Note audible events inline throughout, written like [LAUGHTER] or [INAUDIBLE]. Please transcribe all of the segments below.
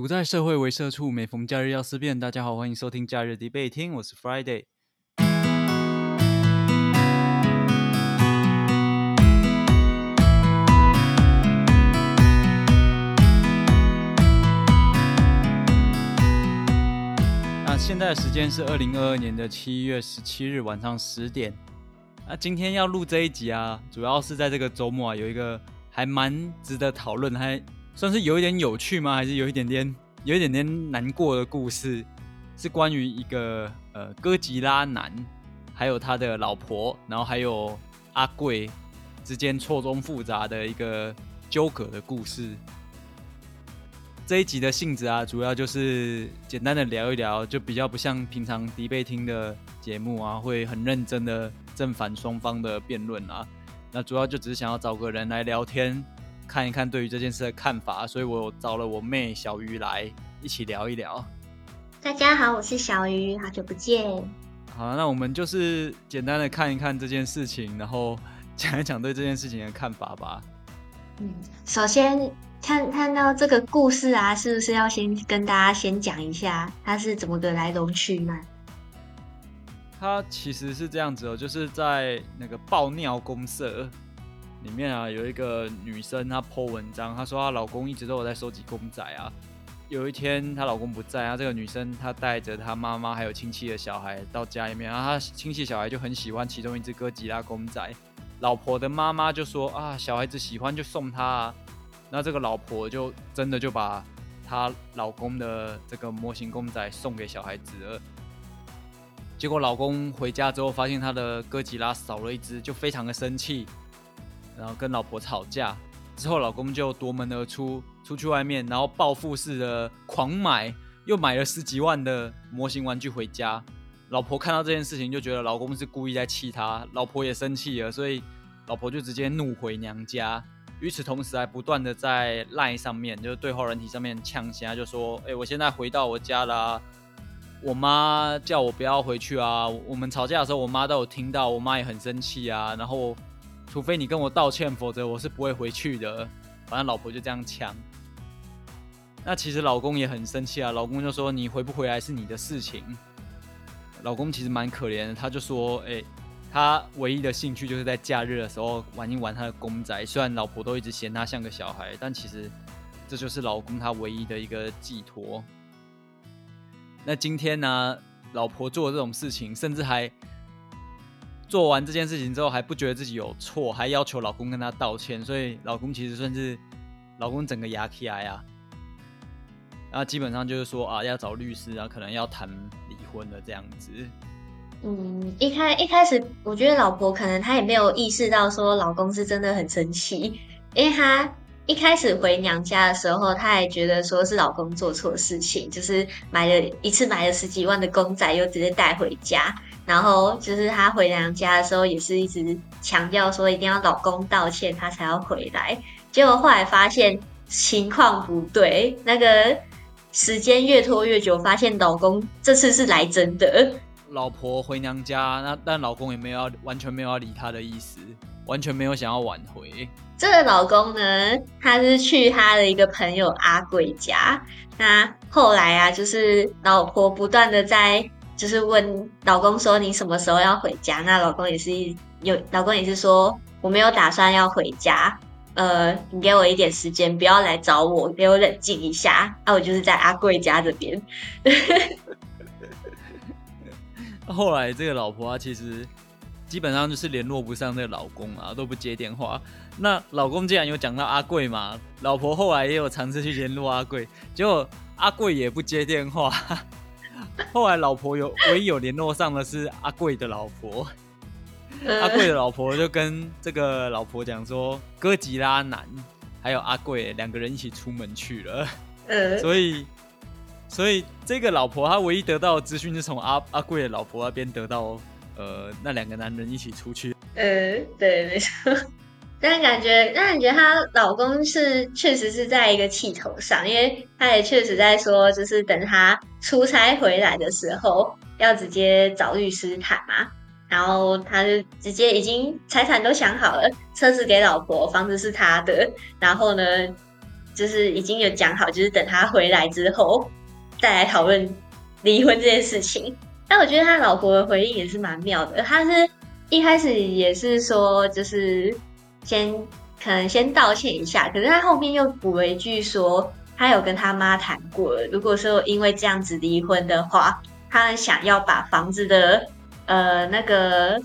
独在社会为社畜，每逢假日要思辨。大家好，欢迎收听假日 debate 厅，我是 Friday。那现在的时间是二零二二年的七月十七日晚上十点。那今天要录这一集啊，主要是在这个周末啊，有一个还蛮值得讨论，还算是有一点有趣吗？还是有一点点有一点点难过的故事？是关于一个呃哥吉拉男，还有他的老婆，然后还有阿贵之间错综复杂的一个纠葛的故事。这一集的性质啊，主要就是简单的聊一聊，就比较不像平常迪贝听的节目啊，会很认真的正反双方的辩论啊。那主要就只是想要找个人来聊天，看一看对于这件事的看法，所以我找了我妹小鱼来一起聊一聊。大家好，我是小鱼，好久不见。好，那我们就是简单的看一看这件事情，然后讲一讲对这件事情的看法吧。嗯，首先看看到这个故事啊，是不是要先跟大家先讲一下它是怎么个来龙去脉？它其实是这样子哦，就是在那个爆尿公社里面啊，有一个女生她 po 文章，她说她老公一直都有在收集公仔啊。有一天她老公不在，啊，这个女生她带着她妈妈还有亲戚的小孩到家里面，然后她亲戚小孩就很喜欢其中一只哥吉拉公仔，老婆的妈妈就说啊，小孩子喜欢就送他啊。那这个老婆就真的就把她老公的这个模型公仔送给小孩子了。结果老公回家之后，发现他的哥吉拉少了一只，就非常的生气，然后跟老婆吵架。之后老公就夺门而出，出去外面，然后报复式的狂买，又买了十几万的模型玩具回家。老婆看到这件事情，就觉得老公是故意在气她，老婆也生气了，所以老婆就直接怒回娘家。与此同时，还不断的在 LINE 上面，就是对话人体上面呛虾，就说：“哎，我现在回到我家啦。”我妈叫我不要回去啊！我们吵架的时候，我妈都有听到，我妈也很生气啊。然后，除非你跟我道歉，否则我是不会回去的。反正老婆就这样呛。那其实老公也很生气啊，老公就说：“你回不回来是你的事情。”老公其实蛮可怜的，他就说：“哎，他唯一的兴趣就是在假日的时候玩一玩他的公仔。虽然老婆都一直嫌他像个小孩，但其实这就是老公他唯一的一个寄托。”那今天呢，老婆做这种事情，甚至还做完这件事情之后，还不觉得自己有错，还要求老公跟她道歉，所以老公其实算是老公整个牙起来啊，那基本上就是说啊，要找律师啊，可能要谈离婚的这样子。嗯，一开一开始，我觉得老婆可能她也没有意识到说老公是真的很生气，因为她。一开始回娘家的时候，她还觉得说是老公做错事情，就是买了一次买了十几万的公仔，又直接带回家。然后就是她回娘家的时候，也是一直强调说一定要老公道歉，她才要回来。结果后来发现情况不对，那个时间越拖越久，发现老公这次是来真的。老婆回娘家，那但老公也没有要完全没有要理她的意思，完全没有想要挽回。这个老公呢，他是去他的一个朋友阿贵家。那后来啊，就是老婆不断的在，就是问老公说：“你什么时候要回家？”那老公也是有，老公也是说：“我没有打算要回家。呃，你给我一点时间，不要来找我，给我冷静一下。”那我就是在阿贵家这边。[LAUGHS] 后来这个老婆啊，其实。基本上就是联络不上那个老公啊，都不接电话。那老公既然有讲到阿贵嘛，老婆后来也有尝试去联络阿贵，结果阿贵也不接电话。[LAUGHS] 后来老婆有唯一有联络上的是阿贵的老婆，阿贵的老婆就跟这个老婆讲说，哥吉拉男还有阿贵两个人一起出门去了。所以，所以这个老婆她唯一得到的资讯是从阿阿贵的老婆那边得到。呃，那两个男人一起出去。呃，对，没错。但感觉，但感觉她老公是确实是在一个气头上，因为他也确实在说，就是等他出差回来的时候，要直接找律师谈嘛。然后他就直接已经财产都想好了，车子给老婆，房子是他的。然后呢，就是已经有讲好，就是等他回来之后再来讨论离婚这件事情。但我觉得他老婆的回应也是蛮妙的，他是一开始也是说，就是先可能先道歉一下，可是他后面又补了一句说，他有跟他妈谈过了，如果说因为这样子离婚的话，他想要把房子的呃那个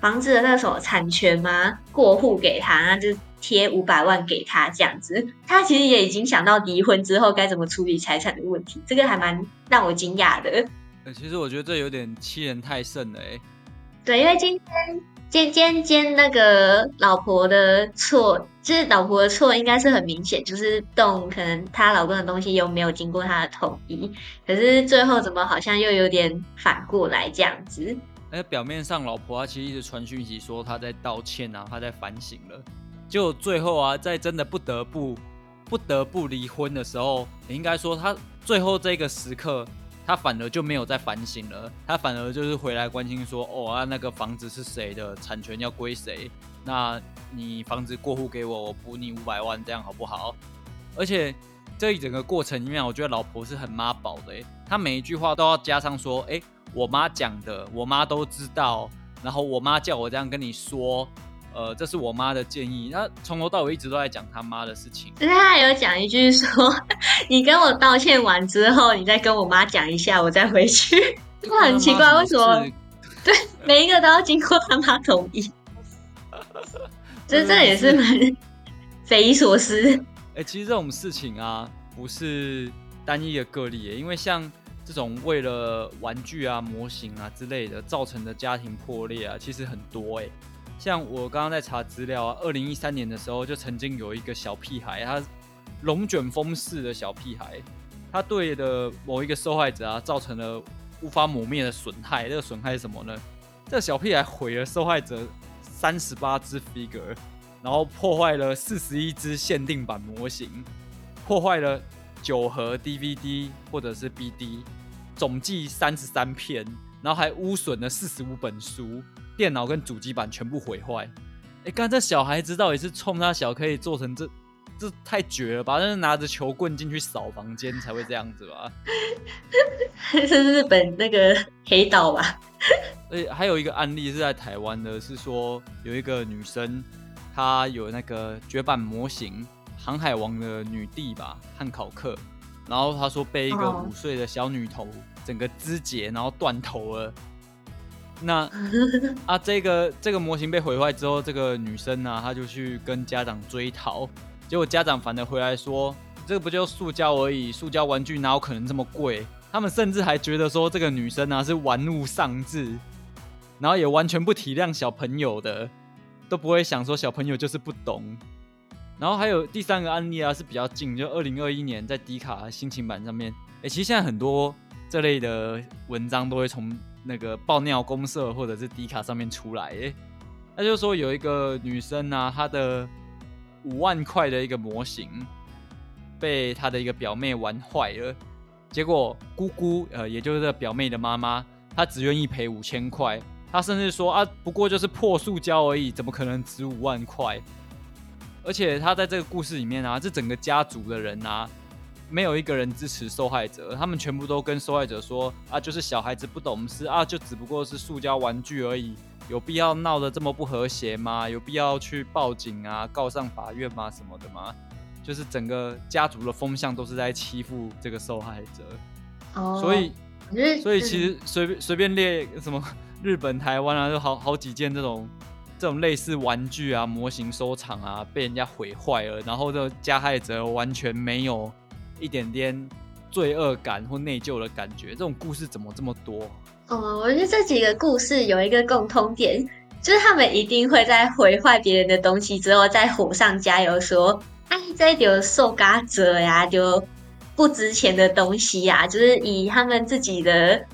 房子的那个什么产权吗过户给他，那就贴五百万给他这样子。他其实也已经想到离婚之后该怎么处理财产的问题，这个还蛮让我惊讶的。呃，其实我觉得这有点欺人太甚了哎。对，因为今天尖尖尖那个老婆的错，就是老婆的错，应该是很明显，就是动可能她老公的东西又没有经过她的同意，可是最后怎么好像又有点反过来这样子？哎，表面上老婆她其实一直传讯息说她在道歉啊，她在反省了，就最后啊，在真的不得不不得不离婚的时候，应该说她最后这个时刻。他反而就没有再反省了，他反而就是回来关心说，哦啊，那个房子是谁的，产权要归谁？那你房子过户给我，我补你五百万，这样好不好？而且这一整个过程里面，我觉得老婆是很妈宝的，她每一句话都要加上说，哎，我妈讲的，我妈都知道，然后我妈叫我这样跟你说。呃，这是我妈的建议。那从头到尾一直都在讲他妈的事情。是他有讲一句说：“你跟我道歉完之后，你再跟我妈讲一下，我再回去。[LAUGHS] ”他很奇怪，为什么？对，每一个都要经过他妈同意。这 [LAUGHS] 这也是蛮匪夷所思。哎，其实这种事情啊，不是单一的个例。因为像这种为了玩具啊、模型啊之类的造成的家庭破裂啊，其实很多哎。像我刚刚在查资料啊，二零一三年的时候就曾经有一个小屁孩，他龙卷风式的小屁孩，他对的某一个受害者啊造成了无法磨灭的损害。这个损害是什么呢？这个小屁孩毁了受害者三十八只 figure，然后破坏了四十一只限定版模型，破坏了九盒 DVD 或者是 BD，总计三十三片，然后还污损了四十五本书。电脑跟主机板全部毁坏，哎，刚这小孩子到底是冲他小可以做成这，这太绝了吧？那是拿着球棍进去扫房间才会这样子吧？[LAUGHS] 是日本那个黑道吧？[LAUGHS] 而且还有一个案例是在台湾的，是说有一个女生，她有那个绝版模型《航海王》的女帝吧，汉考克，然后她说被一个五岁的小女童整个肢解，然后断头了。那 [LAUGHS] 啊，这个这个模型被毁坏之后，这个女生呢，她就去跟家长追讨，结果家长反而回来说，这个不就塑胶而已，塑胶玩具哪有可能这么贵？他们甚至还觉得说这个女生呢是玩物丧志，然后也完全不体谅小朋友的，都不会想说小朋友就是不懂。然后还有第三个案例啊，是比较近，就二零二一年在迪卡心情版上面，哎，其实现在很多这类的文章都会从。那个爆尿公社或者是迪卡上面出来，哎，他就说有一个女生啊，她的五万块的一个模型被她的一个表妹玩坏了，结果姑姑呃，也就是表妹的妈妈，她只愿意赔五千块，她甚至说啊，不过就是破塑胶而已，怎么可能值五万块？而且她在这个故事里面啊，这整个家族的人啊。没有一个人支持受害者，他们全部都跟受害者说：“啊，就是小孩子不懂事啊，就只不过是塑胶玩具而已，有必要闹得这么不和谐吗？有必要去报警啊，告上法院吗？什么的吗？就是整个家族的风向都是在欺负这个受害者。哦，所以，所以其实随便随便列什么 [LAUGHS] 日本、台湾啊，就好好几件这种这种类似玩具啊、模型收藏啊，被人家毁坏了，然后这加害者完全没有。一点点罪恶感或内疚的感觉，这种故事怎么这么多？哦，我觉得这几个故事有一个共通点，就是他们一定会在毁坏别人的东西之后，在火上加油，说：“哎，这丢受嘎者呀，就不值钱的东西呀。”就是以他们自己的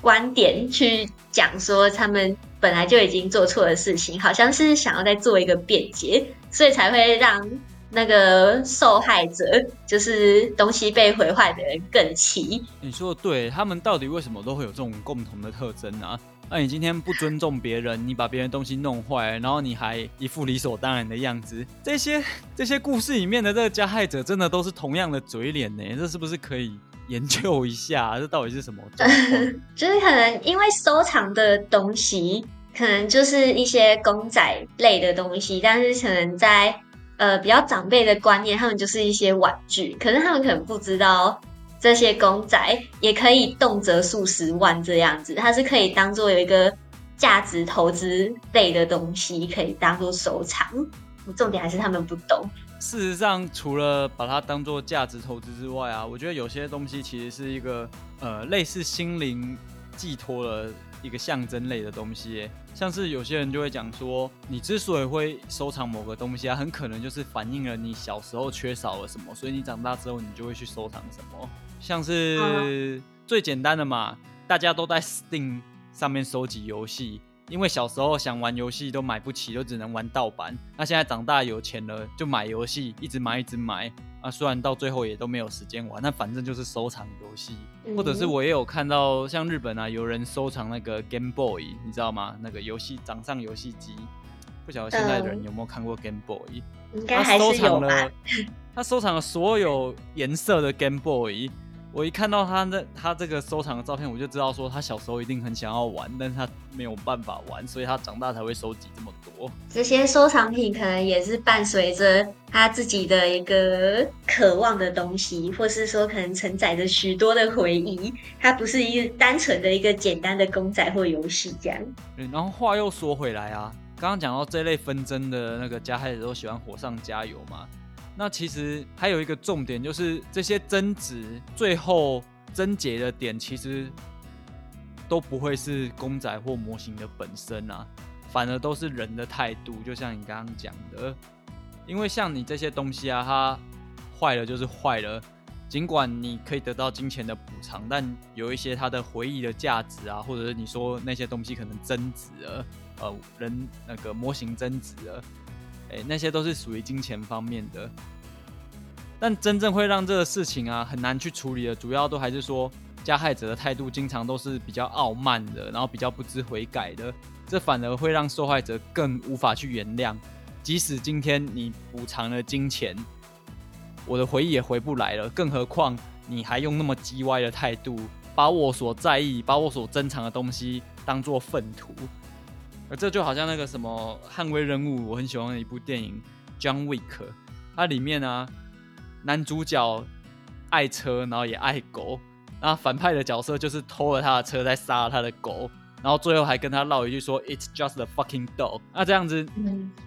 观点去讲，说他们本来就已经做错的事情，好像是想要再做一个辩解，所以才会让。那个受害者 [LAUGHS] 就是东西被毁坏的人更气。你说的对，他们到底为什么都会有这种共同的特征啊？那你今天不尊重别人，你把别人东西弄坏，然后你还一副理所当然的样子，这些这些故事里面的这个加害者，真的都是同样的嘴脸呢？这是不是可以研究一下？这到底是什么？[LAUGHS] 就是可能因为收藏的东西，可能就是一些公仔类的东西，但是可能在呃比较长辈的观念，他们就是一些玩具，可是他们可能不知道。这些公仔也可以动辄数十万这样子，它是可以当做有一个价值投资类的东西，可以当做收藏。重点还是他们不懂。事实上，除了把它当做价值投资之外啊，我觉得有些东西其实是一个呃类似心灵寄托的一个象征类的东西。像是有些人就会讲说，你之所以会收藏某个东西啊，很可能就是反映了你小时候缺少了什么，所以你长大之后你就会去收藏什么。像是最简单的嘛，大家都在 Steam 上面收集游戏，因为小时候想玩游戏都买不起，就只能玩盗版。那现在长大有钱了，就买游戏，一直买一直买。啊，虽然到最后也都没有时间玩，那反正就是收藏游戏。或者是我也有看到，像日本啊，有人收藏那个 Game Boy，你知道吗？那个游戏掌上游戏机。不晓得现在的人有没有看过 Game Boy？应该还是有吧。他收藏了所有颜色的 Game Boy。我一看到他那他这个收藏的照片，我就知道说他小时候一定很想要玩，但是他没有办法玩，所以他长大才会收集这么多。这些收藏品可能也是伴随着他自己的一个渴望的东西，或是说可能承载着许多的回忆。它不是一个单纯的一个简单的公仔或游戏这样。然后话又说回来啊，刚刚讲到这类纷争的那个加害者都喜欢火上加油嘛。那其实还有一个重点，就是这些争执最后症结的点，其实都不会是公仔或模型的本身啊，反而都是人的态度。就像你刚刚讲的，因为像你这些东西啊，它坏了就是坏了，尽管你可以得到金钱的补偿，但有一些它的回忆的价值啊，或者是你说那些东西可能增值了，呃，人那个模型增值了。哎，那些都是属于金钱方面的，但真正会让这个事情啊很难去处理的，主要都还是说加害者的态度经常都是比较傲慢的，然后比较不知悔改的，这反而会让受害者更无法去原谅。即使今天你补偿了金钱，我的回忆也回不来了，更何况你还用那么叽歪的态度，把我所在意、把我所珍藏的东西当做粪土。这就好像那个什么捍卫任务，我很喜欢的一部电影《John Wick》，它里面呢，男主角爱车，然后也爱狗，那反派的角色就是偷了他的车，再杀了他的狗，然后最后还跟他唠一句说 “It's just a fucking dog”，那这样子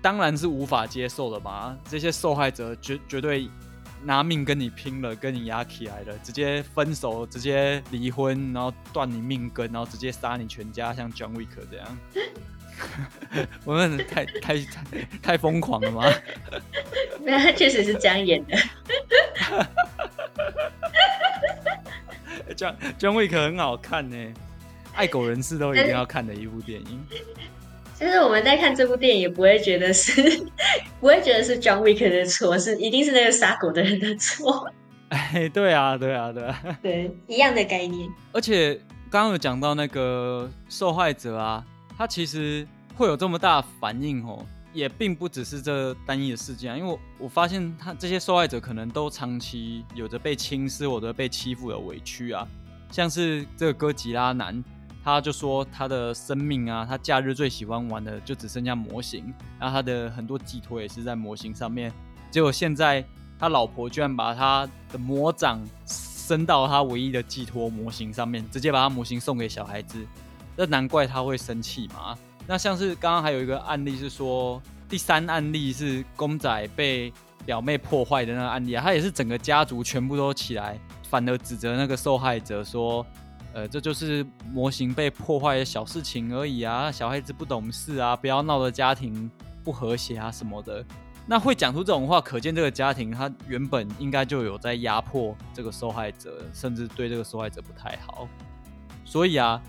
当然是无法接受的嘛。这些受害者绝绝对拿命跟你拼了，跟你压起来了，直接分手，直接离婚，然后断你命根，然后直接杀你全家，像 John Wick 这样。[LAUGHS] 我们太太太太疯狂了吗？[LAUGHS] 没有，他确实是这样演的。[LAUGHS] John John Wick 很好看呢，爱狗人士都一定要看的一部电影。其实我们在看这部电影，也不会觉得是不会觉得是 John Wick 的错，是一定是那个杀狗的人的错。哎，对啊，对啊，对啊，对，一样的概念。而且刚刚有讲到那个受害者啊。他其实会有这么大反应哦，也并不只是这单一的事件啊。因为我发现他这些受害者可能都长期有着被轻视或者被欺负的委屈啊。像是这个哥吉拉男，他就说他的生命啊，他假日最喜欢玩的就只剩下模型，然后他的很多寄托也是在模型上面。结果现在他老婆居然把他的魔掌伸到他唯一的寄托模型上面，直接把他模型送给小孩子。这难怪他会生气嘛？那像是刚刚还有一个案例是说，第三案例是公仔被表妹破坏的那个案例啊，他也是整个家族全部都起来，反而指责那个受害者说，呃，这就是模型被破坏的小事情而已啊，小孩子不懂事啊，不要闹得家庭不和谐啊什么的。那会讲出这种话，可见这个家庭他原本应该就有在压迫这个受害者，甚至对这个受害者不太好。所以啊，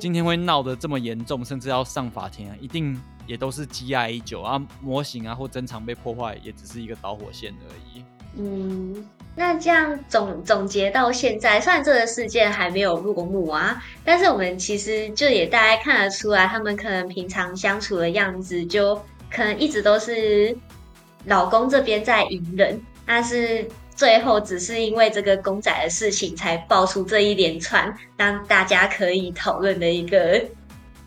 今天会闹得这么严重，甚至要上法庭啊，一定也都是积压已久啊，模型啊或珍藏被破坏，也只是一个导火线而已。嗯，那这样总总结到现在，虽然这个事件还没有落幕啊，但是我们其实就也大概看得出来，他们可能平常相处的样子，就可能一直都是老公这边在隐忍，但是最后只是因为这个公仔的事情，才爆出这一连串让大家可以讨论的一个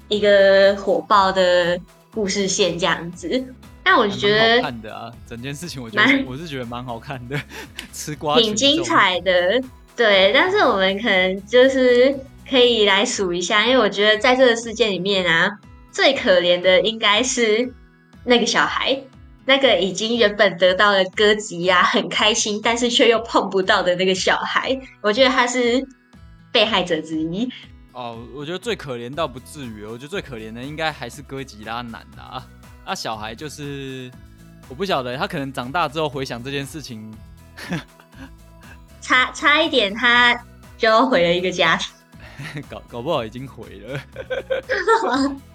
一个火爆的故事线这样子。但我觉得看的啊，整件事情我觉得我是觉得蛮好看的，[LAUGHS] 吃瓜挺精彩的。对，但是我们可能就是可以来数一下，因为我觉得在这个事件里面啊，最可怜的应该是那个小孩，那个已经原本得到了歌姬啊，很开心，但是却又碰不到的那个小孩，我觉得他是被害者之一。哦，我觉得最可怜倒不至于，我觉得最可怜的应该还是哥吉拉男的啊。啊，小孩就是我不晓得，他可能长大之后回想这件事情，差差一点他就要毁了一个家庭，[LAUGHS] 搞搞不好已经毁了。[LAUGHS]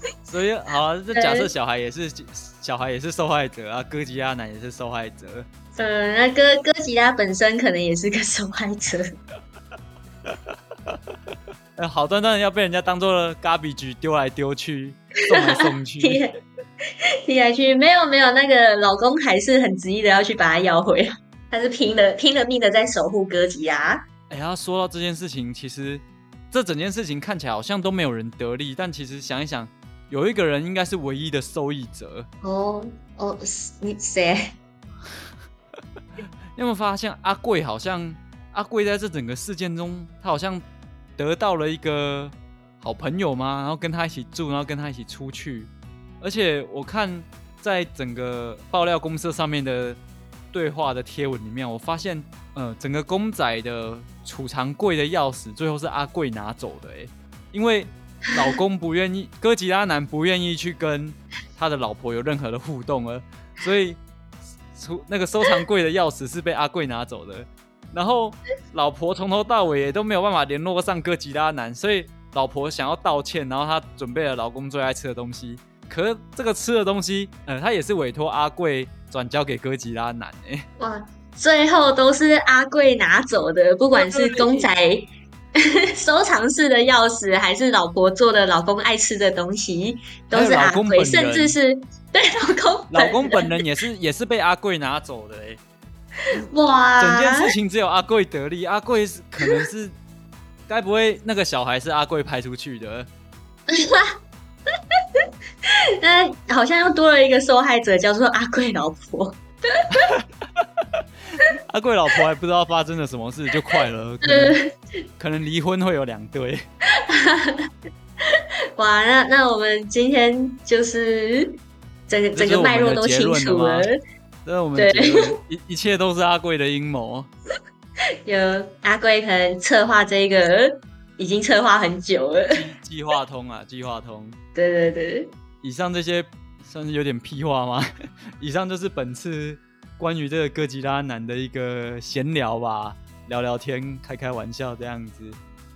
[LAUGHS] 所以好啊，这假设小孩也是小孩也是受害者啊，哥吉拉男也是受害者。嗯，那哥哥吉拉本身可能也是个受害者。[LAUGHS] 好端端的要被人家当做了 garbage 丢来丢去，送来送去，[LAUGHS] 踢来去，没有没有，那个老公还是很执意的要去把他要回来，他是拼了拼了命的在守护哥吉拉。哎呀，说到这件事情，其实这整件事情看起来好像都没有人得利，但其实想一想，有一个人应该是唯一的受益者。哦哦，你谁？[LAUGHS] 有没有发现阿贵好像阿贵在这整个事件中，他好像。得到了一个好朋友吗？然后跟他一起住，然后跟他一起出去。而且我看在整个爆料公社上面的对话的贴文里面，我发现，呃，整个公仔的储藏柜的钥匙最后是阿贵拿走的。哎，因为 [LAUGHS] 老公不愿意，哥吉拉男不愿意去跟他的老婆有任何的互动了，所以出那个收藏柜的钥匙是被阿贵拿走的。然后老婆从头到尾也都没有办法联络上哥吉拉男，所以老婆想要道歉，然后她准备了老公最爱吃的东西。可是这个吃的东西，呃，她也是委托阿贵转交给哥吉拉男哎。哇，最后都是阿贵拿走的，不管是公仔 [LAUGHS] 收藏室的钥匙，还是老婆做的老公爱吃的东西，都是阿贵，甚至是 [LAUGHS] 对老公老公本人也是也是被阿贵拿走的哎。哇！整件事情只有阿贵得利，阿贵是可能是，[LAUGHS] 该不会那个小孩是阿贵派出去的？那好像又多了一个受害者，叫做阿贵老婆。阿贵老婆还不知道发生了什么事，就快了，[LAUGHS] 可能可能离婚会有两对。[LAUGHS] 哇！那那我们今天就是整个整个脉络都清楚了。那我们一一切都是阿贵的阴谋。[LAUGHS] 有阿贵可能策划这个，已经策划很久了。计划通啊，计划通。对对对。以上这些算是有点屁话吗？以上就是本次关于这个哥吉拉男的一个闲聊吧，聊聊天，开开玩笑这样子。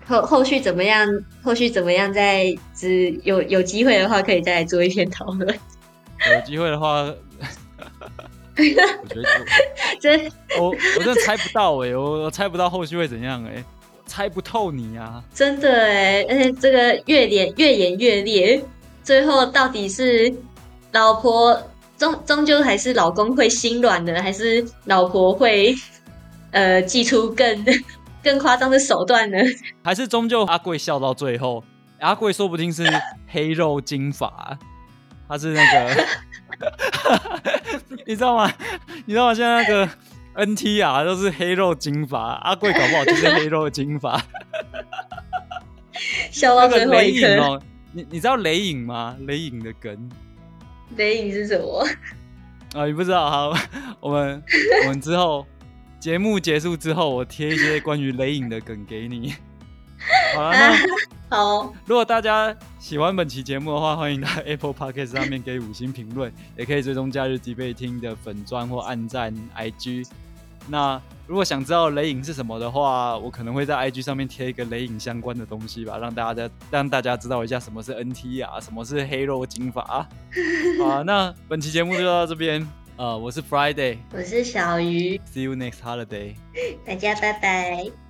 后后续怎么样？后续怎么样？再只有有机会的话，可以再来做一篇讨论。有机会的话。[LAUGHS] 我觉得真我我真的猜不到哎，我我猜不到后续会怎样哎，猜不透你啊！真的哎，而且这个越演越演越烈，最后到底是老婆终终究还是老公会心软的，还是老婆会呃祭出更 [LAUGHS] 更夸张的手段呢？还是终究阿贵笑到最后？阿贵说不定是黑肉金发，他是那个。[LAUGHS] 你知道吗？你知道吗？现在那个 NT 啊，都是黑肉金发，阿贵搞不好就是黑肉金发。[LAUGHS] 笑到最后一刻。你你知道雷影吗？雷影的梗。雷影是什么？[LAUGHS] 啊，你不知道？好，[LAUGHS] 我们我们之后节目结束之后，我贴一些关于雷影的梗给你。[LAUGHS] 好了，那。好，如果大家喜欢本期节目的话，欢迎到 Apple Podcast 上面给五星评论，也可以追踪假日即备听的粉砖或暗赞 IG。那如果想知道雷影是什么的话，我可能会在 IG 上面贴一个雷影相关的东西吧，让大家让大家知道一下什么是 NT 啊，什么是黑肉金发。好，[LAUGHS] 那本期节目就到这边。呃，我是 Friday，我是小鱼，See you next holiday，大家拜拜。